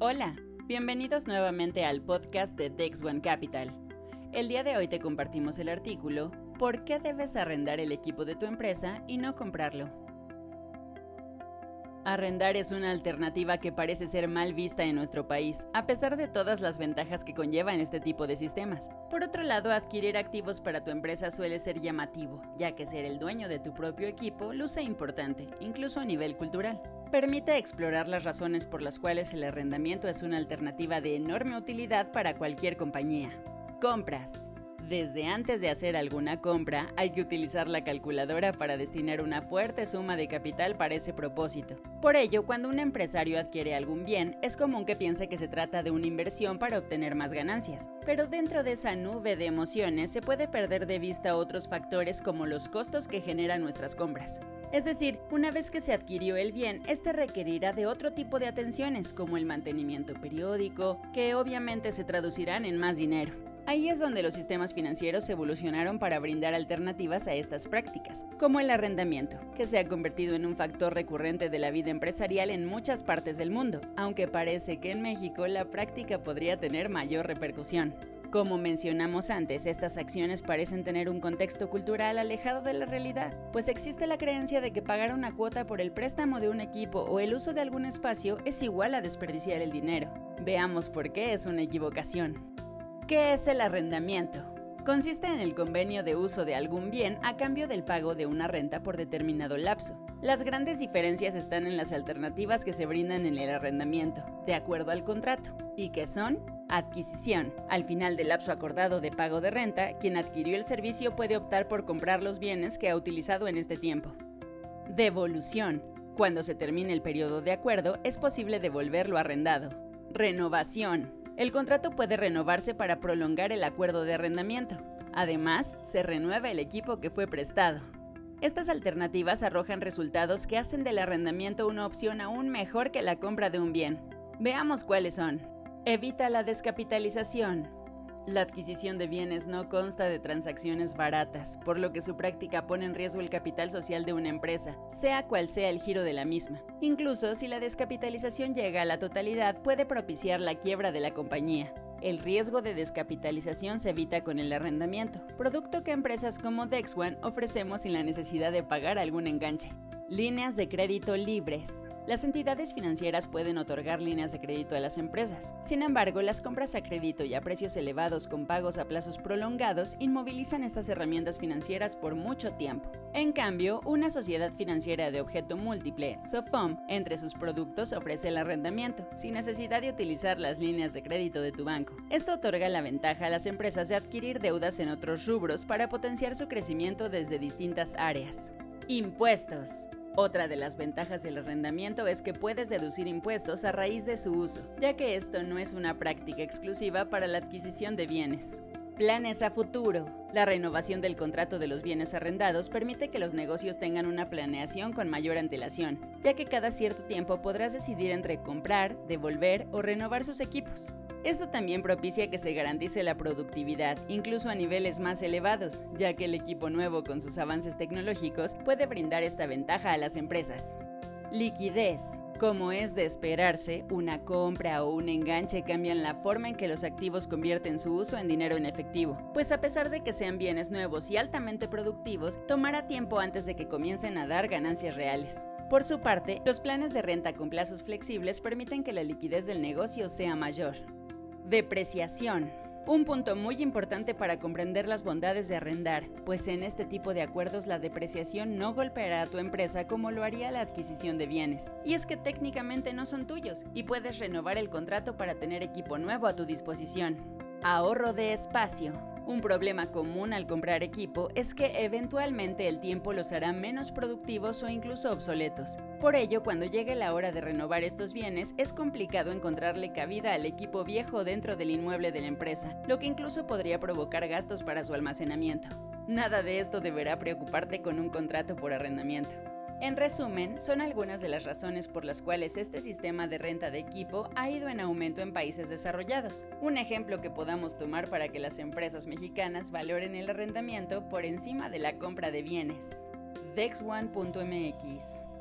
Hola, bienvenidos nuevamente al podcast de Dex One Capital. El día de hoy te compartimos el artículo ¿Por qué debes arrendar el equipo de tu empresa y no comprarlo? Arrendar es una alternativa que parece ser mal vista en nuestro país, a pesar de todas las ventajas que conllevan este tipo de sistemas. Por otro lado, adquirir activos para tu empresa suele ser llamativo, ya que ser el dueño de tu propio equipo luce importante, incluso a nivel cultural. Permite explorar las razones por las cuales el arrendamiento es una alternativa de enorme utilidad para cualquier compañía. Compras. Desde antes de hacer alguna compra, hay que utilizar la calculadora para destinar una fuerte suma de capital para ese propósito. Por ello, cuando un empresario adquiere algún bien, es común que piense que se trata de una inversión para obtener más ganancias. Pero dentro de esa nube de emociones se puede perder de vista otros factores como los costos que generan nuestras compras. Es decir, una vez que se adquirió el bien, este requerirá de otro tipo de atenciones, como el mantenimiento periódico, que obviamente se traducirán en más dinero. Ahí es donde los sistemas financieros evolucionaron para brindar alternativas a estas prácticas, como el arrendamiento, que se ha convertido en un factor recurrente de la vida empresarial en muchas partes del mundo, aunque parece que en México la práctica podría tener mayor repercusión. Como mencionamos antes, estas acciones parecen tener un contexto cultural alejado de la realidad, pues existe la creencia de que pagar una cuota por el préstamo de un equipo o el uso de algún espacio es igual a desperdiciar el dinero. Veamos por qué es una equivocación. ¿Qué es el arrendamiento? Consiste en el convenio de uso de algún bien a cambio del pago de una renta por determinado lapso. Las grandes diferencias están en las alternativas que se brindan en el arrendamiento, de acuerdo al contrato, y que son adquisición. Al final del lapso acordado de pago de renta, quien adquirió el servicio puede optar por comprar los bienes que ha utilizado en este tiempo. Devolución. Cuando se termine el periodo de acuerdo, es posible devolver lo arrendado. Renovación. El contrato puede renovarse para prolongar el acuerdo de arrendamiento. Además, se renueva el equipo que fue prestado. Estas alternativas arrojan resultados que hacen del arrendamiento una opción aún mejor que la compra de un bien. Veamos cuáles son. Evita la descapitalización. La adquisición de bienes no consta de transacciones baratas, por lo que su práctica pone en riesgo el capital social de una empresa, sea cual sea el giro de la misma. Incluso si la descapitalización llega a la totalidad, puede propiciar la quiebra de la compañía. El riesgo de descapitalización se evita con el arrendamiento, producto que empresas como DexOne ofrecemos sin la necesidad de pagar algún enganche. Líneas de crédito libres. Las entidades financieras pueden otorgar líneas de crédito a las empresas. Sin embargo, las compras a crédito y a precios elevados con pagos a plazos prolongados inmovilizan estas herramientas financieras por mucho tiempo. En cambio, una sociedad financiera de objeto múltiple, SOFOM, entre sus productos ofrece el arrendamiento, sin necesidad de utilizar las líneas de crédito de tu banco. Esto otorga la ventaja a las empresas de adquirir deudas en otros rubros para potenciar su crecimiento desde distintas áreas. Impuestos. Otra de las ventajas del arrendamiento es que puedes deducir impuestos a raíz de su uso, ya que esto no es una práctica exclusiva para la adquisición de bienes. Planes a futuro. La renovación del contrato de los bienes arrendados permite que los negocios tengan una planeación con mayor antelación, ya que cada cierto tiempo podrás decidir entre comprar, devolver o renovar sus equipos. Esto también propicia que se garantice la productividad, incluso a niveles más elevados, ya que el equipo nuevo con sus avances tecnológicos puede brindar esta ventaja a las empresas. Liquidez. Como es de esperarse, una compra o un enganche cambian la forma en que los activos convierten su uso en dinero en efectivo, pues a pesar de que sean bienes nuevos y altamente productivos, tomará tiempo antes de que comiencen a dar ganancias reales. Por su parte, los planes de renta con plazos flexibles permiten que la liquidez del negocio sea mayor. Depreciación. Un punto muy importante para comprender las bondades de arrendar, pues en este tipo de acuerdos la depreciación no golpeará a tu empresa como lo haría la adquisición de bienes. Y es que técnicamente no son tuyos y puedes renovar el contrato para tener equipo nuevo a tu disposición. Ahorro de espacio. Un problema común al comprar equipo es que eventualmente el tiempo los hará menos productivos o incluso obsoletos. Por ello, cuando llegue la hora de renovar estos bienes, es complicado encontrarle cabida al equipo viejo dentro del inmueble de la empresa, lo que incluso podría provocar gastos para su almacenamiento. Nada de esto deberá preocuparte con un contrato por arrendamiento. En resumen, son algunas de las razones por las cuales este sistema de renta de equipo ha ido en aumento en países desarrollados. Un ejemplo que podamos tomar para que las empresas mexicanas valoren el arrendamiento por encima de la compra de bienes. DexOne.mx